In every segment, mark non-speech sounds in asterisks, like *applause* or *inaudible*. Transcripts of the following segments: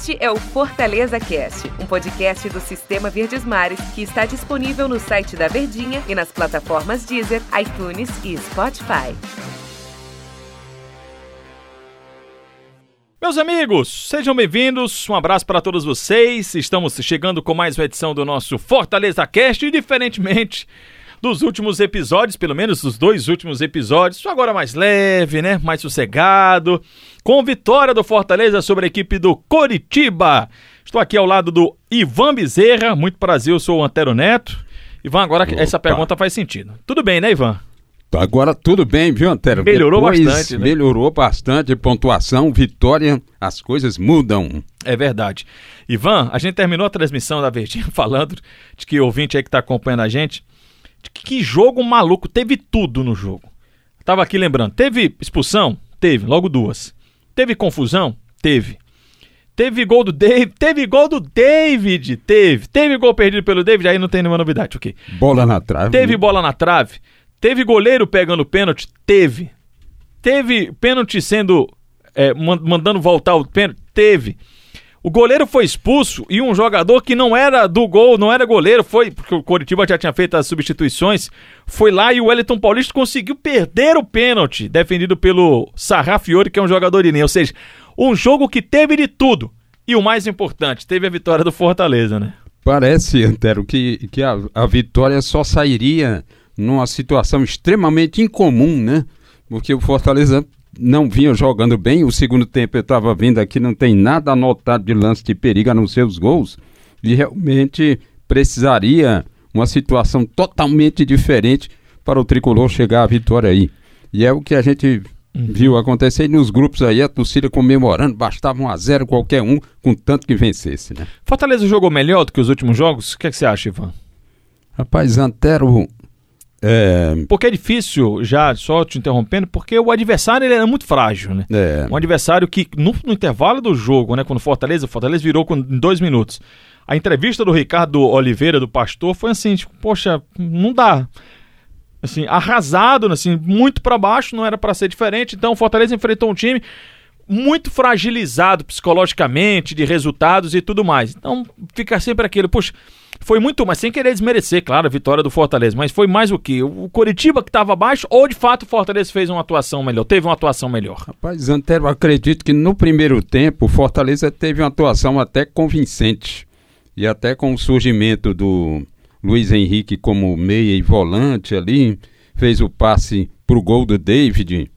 Este é o Fortaleza Cast, um podcast do Sistema Verdes Mares que está disponível no site da Verdinha e nas plataformas Deezer, iTunes e Spotify. Meus amigos, sejam bem-vindos. Um abraço para todos vocês. Estamos chegando com mais uma edição do nosso Fortaleza Cast e diferentemente dos últimos episódios, pelo menos dos dois últimos episódios, agora mais leve, né? Mais sossegado, com vitória do Fortaleza sobre a equipe do Coritiba. Estou aqui ao lado do Ivan Bezerra, muito prazer, eu sou o Antero Neto. Ivan, agora Opa. essa pergunta faz sentido. Tudo bem, né, Ivan? Agora tudo bem, viu, Antero? Melhorou Depois, bastante. Né? Melhorou bastante, pontuação, vitória, as coisas mudam. É verdade. Ivan, a gente terminou a transmissão da Verdinha *laughs* falando de que ouvinte aí que está acompanhando a gente que jogo maluco, teve tudo no jogo. Tava aqui lembrando, teve expulsão? Teve, logo duas. Teve confusão? Teve. Teve gol do David, teve gol do David, teve. Teve gol perdido pelo David, aí não tem nenhuma novidade, ok. Bola na trave. Teve bola na trave. Teve goleiro pegando pênalti? Teve. Teve pênalti sendo. É, mandando voltar o pênalti? Teve. O goleiro foi expulso e um jogador que não era do gol, não era goleiro, foi, porque o Coritiba já tinha feito as substituições, foi lá e o Wellington Paulista conseguiu perder o pênalti, defendido pelo Sarrafiori, que é um jogador linha. Ou seja, um jogo que teve de tudo. E o mais importante, teve a vitória do Fortaleza, né? Parece, Antero, que, que a, a vitória só sairia numa situação extremamente incomum, né? Porque o Fortaleza não vinha jogando bem. O segundo tempo eu estava vendo aqui, não tem nada anotado de lance de perigo a não ser os gols. E realmente precisaria uma situação totalmente diferente para o tricolor chegar à vitória aí. E é o que a gente uhum. viu acontecer nos grupos aí, a torcida comemorando, bastava um a zero qualquer um, com tanto que vencesse, né? Fortaleza jogou melhor do que os últimos jogos? O que, é que você acha, Ivan? Rapaz, Antero é... Porque é difícil, já só te interrompendo, porque o adversário ele era muito frágil, né? É... Um adversário que, no, no, intervalo do jogo, né? Quando Fortaleza, Fortaleza virou com, em dois minutos. A entrevista do Ricardo Oliveira, do Pastor, foi assim, tipo, poxa, não dá. Assim, arrasado, assim, muito para baixo, não era para ser diferente. Então o Fortaleza enfrentou um time muito fragilizado psicologicamente, de resultados e tudo mais. Então fica sempre aquilo, puxa, foi muito, mas sem querer desmerecer, claro, a vitória do Fortaleza, mas foi mais o que? O Coritiba que estava abaixo ou de fato o Fortaleza fez uma atuação melhor, teve uma atuação melhor? Rapaz, Antero, acredito que no primeiro tempo o Fortaleza teve uma atuação até convincente e até com o surgimento do Luiz Henrique como meia e volante ali, fez o passe para o gol do David,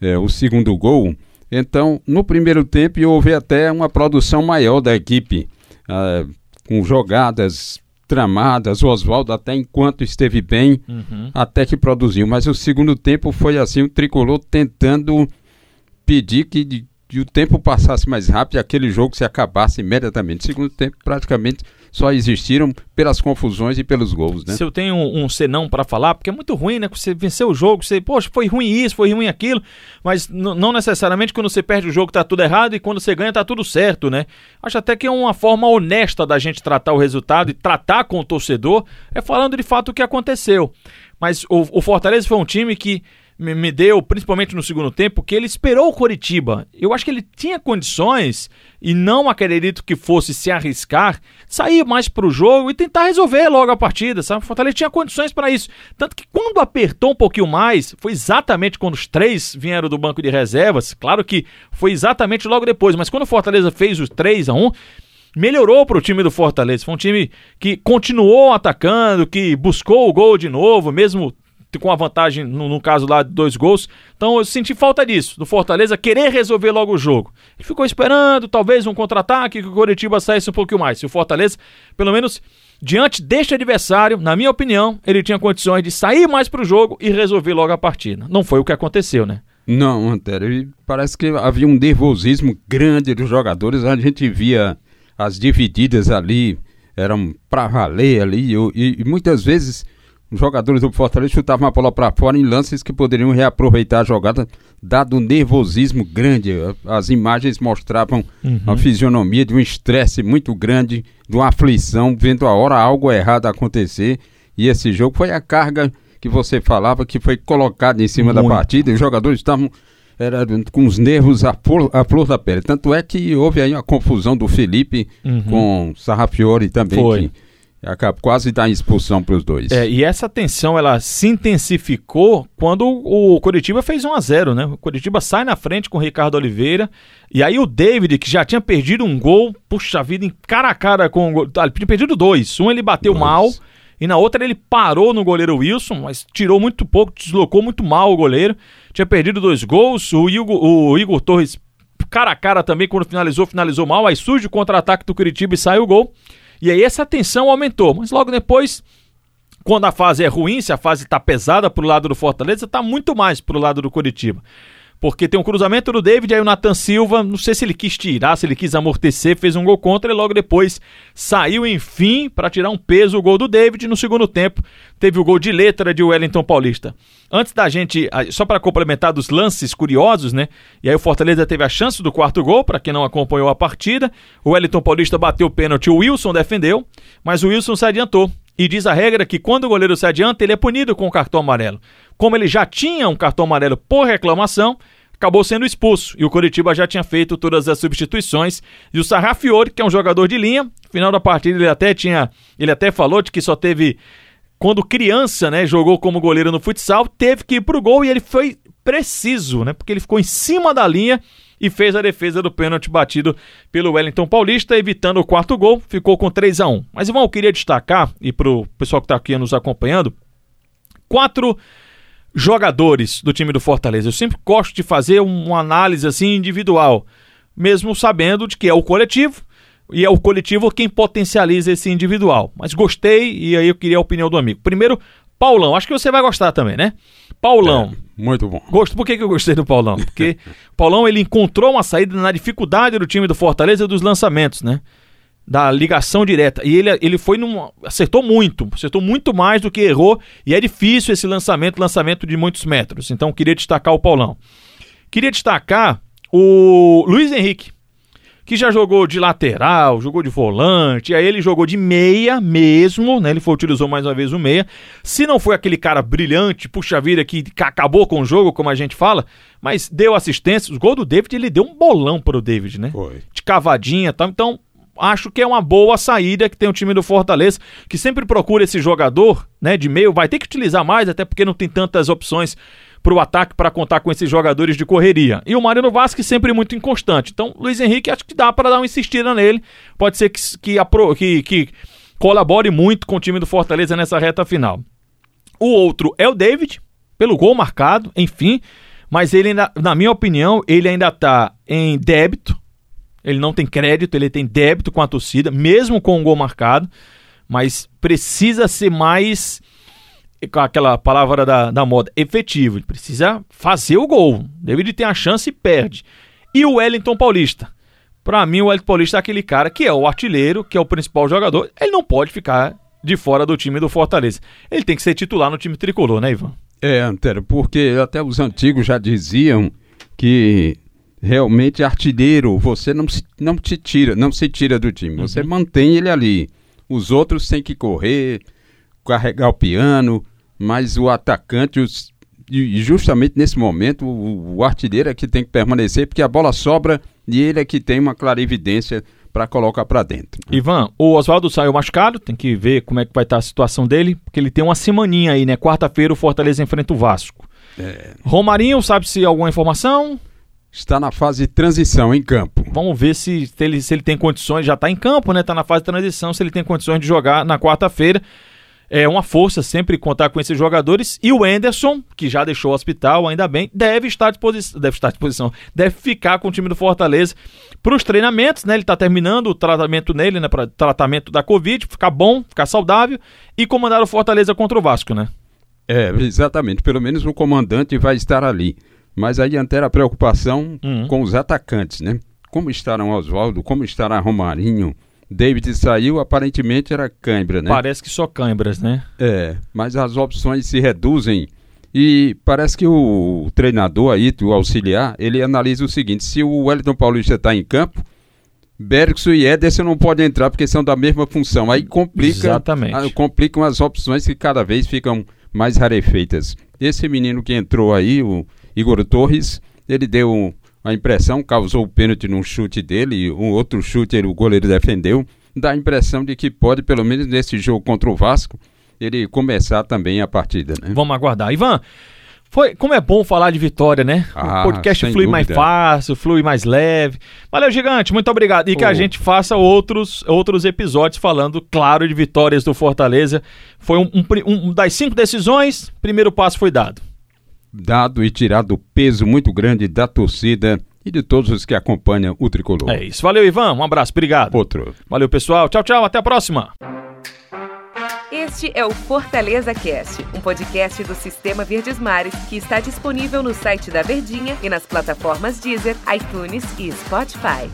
é, o segundo gol. Então, no primeiro tempo houve até uma produção maior da equipe, ah, com jogadas tramadas, o Oswaldo até enquanto esteve bem, uhum. até que produziu. Mas o segundo tempo foi assim, o tricolor tentando pedir que, que o tempo passasse mais rápido e aquele jogo se acabasse imediatamente. Segundo tempo, praticamente só existiram pelas confusões e pelos gols, né? Se eu tenho um, um senão para falar, porque é muito ruim, né? Você venceu o jogo, você, poxa, foi ruim isso, foi ruim aquilo, mas não necessariamente quando você perde o jogo tá tudo errado e quando você ganha tá tudo certo, né? Acho até que é uma forma honesta da gente tratar o resultado e tratar com o torcedor, é falando de fato o que aconteceu. Mas o, o Fortaleza foi um time que me, me deu, principalmente no segundo tempo, que ele esperou o Coritiba. Eu acho que ele tinha condições, e não acredito que fosse se arriscar, sair mais para o jogo e tentar resolver logo a partida, sabe? O Fortaleza tinha condições para isso. Tanto que quando apertou um pouquinho mais, foi exatamente quando os três vieram do banco de reservas. Claro que foi exatamente logo depois, mas quando o Fortaleza fez os 3 a 1 melhorou para o time do Fortaleza. Foi um time que continuou atacando, que buscou o gol de novo, mesmo com a vantagem, no, no, caso lá, de dois gols. Então eu senti falta disso, do Fortaleza querer resolver logo o jogo. Ele ficou esperando, talvez um contra-ataque, que o Coritiba saísse um pouquinho mais. Se o Fortaleza, pelo menos diante deste adversário, na minha opinião, ele tinha condições de sair mais para o jogo e resolver logo a partida. Não foi o que aconteceu, né? Não, Antero, parece que havia um nervosismo grande dos jogadores. A gente via as divididas ali, eram para valer ali, e, e muitas vezes os jogadores do Fortaleza chutavam a bola para fora em lances que poderiam reaproveitar a jogada, dado um nervosismo grande. As imagens mostravam uhum. a fisionomia de um estresse muito grande, de uma aflição, vendo a hora algo errado acontecer. E esse jogo foi a carga que você falava que foi colocada em cima muito. da partida. Os jogadores estavam era com os nervos à flor, à flor da pele. Tanto é que houve aí a confusão do Felipe Uhum. com Sarrafiore também, Foi. que acaba quase dá expulsão para os dois. É, e essa tensão ela se intensificou quando o Coritiba fez 1 a 0 né? O Coritiba sai na frente com o Ricardo Oliveira. E aí o David, que já tinha perdido um gol, puxa vida, em cara a cara com o gol. Ah, ele tinha perdido dois. Um ele bateu Dois. mal. E na outra ele parou no goleiro Wilson, mas tirou muito pouco, deslocou muito mal o goleiro. Tinha perdido dois gols. O Igor, o Igor Torres, cara a cara também, quando finalizou, finalizou mal. Aí surge o contra-ataque do Curitiba e sai o gol. E aí essa tensão aumentou. Mas logo depois, quando a fase é ruim, se a fase tá pesada pro lado do Fortaleza, tá muito mais pro lado do Curitiba. Porque tem um cruzamento do David, aí o Nathan Silva, não sei se ele quis tirar, se ele quis amortecer, fez um gol contra e logo depois saiu, enfim, para tirar um peso o gol do David. No segundo tempo, teve o gol de letra de Wellington Paulista. Antes da gente, só para complementar dos lances curiosos, né? E aí o Fortaleza teve a chance do quarto gol, para quem não acompanhou a partida. O Wellington Paulista bateu o pênalti, o Wilson defendeu, mas o Wilson se adiantou. E diz a regra que quando o goleiro se adianta, ele é punido com o cartão amarelo. Como ele já tinha um cartão amarelo por reclamação, acabou sendo expulso. E o Coritiba já tinha feito todas as substituições. E o Sarrafiore, que é um jogador de linha, final da partida ele até tinha. Ele até falou de que só teve. Quando criança, né, jogou como goleiro no futsal, teve que ir pro gol e ele foi preciso, né? Porque ele ficou em cima da linha e fez a defesa do pênalti batido pelo Wellington Paulista, evitando o quarto gol, ficou com 3 a 1 Mas, Ivan, eu queria destacar, e pro pessoal que está aqui nos acompanhando, quatro jogadores do time do Fortaleza. Eu sempre gosto de fazer um- uma análise assim individual, mesmo sabendo de que é o coletivo e é o coletivo quem potencializa esse individual. Mas gostei e aí eu queria a opinião do amigo. Primeiro, Paulão. Acho que você vai gostar também, né? Paulão. É, muito bom. Gosto. Por que, que eu gostei do Paulão? Porque o *laughs* Paulão ele encontrou uma saída na dificuldade do time do Fortaleza dos lançamentos, né? Da ligação direta. E ele, ele foi num. acertou muito. Acertou muito mais do que errou. E é difícil esse lançamento, lançamento de muitos metros. Então queria destacar o Paulão. Queria destacar o Luiz Henrique. Que já jogou de lateral, jogou de volante, aí ele jogou de meia mesmo, né? Ele foi, utilizou mais uma vez o meia. Se não foi aquele cara brilhante, puxa vida, que ca- acabou com o jogo, como a gente fala, mas deu assistência. O gol do David, ele deu um bolão pro David, né? Foi. de cavadinha e tal. Então, acho que é uma boa saída que tem o time do Fortaleza, que sempre procura esse jogador, né, de meio, vai ter que utilizar mais, até porque não tem tantas opções pro ataque para contar com esses jogadores de correria. E o Mariano Vasquez sempre muito inconstante. Então, Luiz Henrique acho que dá para dar uma insistida nele. Pode ser que, que, que, colabore muito com o time do Fortaleza nessa reta final. O outro é o David, pelo gol marcado, enfim. Mas ele ainda, na minha opinião, ele ainda tá em débito. Ele não tem crédito, ele tem débito com a torcida, mesmo com o gol marcado. Mas precisa ser mais. Com aquela palavra da, da moda, efetivo. Ele precisa fazer o gol. David tem a chance e perde. E o Wellington Paulista. Pra mim, o Wellington Paulista é aquele cara que é o artilheiro, que é o principal jogador. Ele não pode ficar de fora do time do Fortaleza. Ele tem que ser titular no time tricolor, né, Ivan? É, Antero, porque até os antigos já diziam que realmente artilheiro você não se, não te tira, não se tira do time, você mantém ele ali. Os outros têm que correr, carregar o piano, mas o atacante, os- e justamente nesse momento, o, o artilheiro é que tem que permanecer, porque a bola sobra e ele é que tem uma clarividência para colocar para dentro. Ivan, o Oswaldo saiu machucado, tem que ver como é que vai estar a situação dele, porque ele tem uma semaninha aí, né? Quarta-feira o Fortaleza enfrenta o Vasco. Romarinho, sabe se alguma informação? Está na fase de transição em campo. Vamos ver se, se ele, se ele tem condições, já tá em campo, né? Tá na fase de transição, se ele tem condições de jogar na quarta-feira. É uma força sempre contar com esses jogadores. E o Enderson, que já deixou o hospital, ainda bem, deve estar à disposição. Deve estar à disposição. Deve ficar com o time do Fortaleza para os treinamentos, né? Ele tá terminando o tratamento nele, né? Para tratamento da Covid, ficar bom, ficar saudável e comandar o Fortaleza contra o Vasco, né? É, exatamente. Pelo menos o comandante vai estar ali. Mas aí antera a preocupação Uhum. com os atacantes, né? Como estará Oswaldo, como estará Romarinho. David saiu, aparentemente era cãibra, né? Parece que só câimbras, né? É, mas as opções se reduzem e parece que o treinador aí, o auxiliar, ele analisa o seguinte, se o Wellington Paulista está em campo, Bergson e Ederson não podem entrar porque são da mesma função. Aí complica, Exatamente. ah, complicam as opções que cada vez ficam mais rarefeitas. Esse menino que entrou aí, o Igor Torres, ele deu a impressão, causou o pênalti num chute dele, um outro chute ele, o goleiro defendeu, dá a impressão de que pode, pelo menos nesse jogo contra o Vasco, ele começar também a partida. Né? Vamos aguardar. Ivan, foi, como é bom falar de vitória, né? Ah, o podcast flui dúvida. mais fácil, flui mais leve. Valeu, gigante, muito obrigado. E oh. que a gente faça outros, outros episódios falando, claro, de vitórias do Fortaleza. Foi um, um, um das cinco decisões, primeiro passo foi dado. Dado e tirado o peso muito grande da torcida e de todos os que acompanham o tricolor. É isso. Valeu, Ivan. Um abraço. Obrigado. Outro. Valeu, pessoal. Tchau, tchau. Até a próxima. Este é o Fortaleza Cast, um podcast do Sistema Verdes Mares que está disponível no site da Verdinha e nas plataformas Deezer, iTunes e Spotify.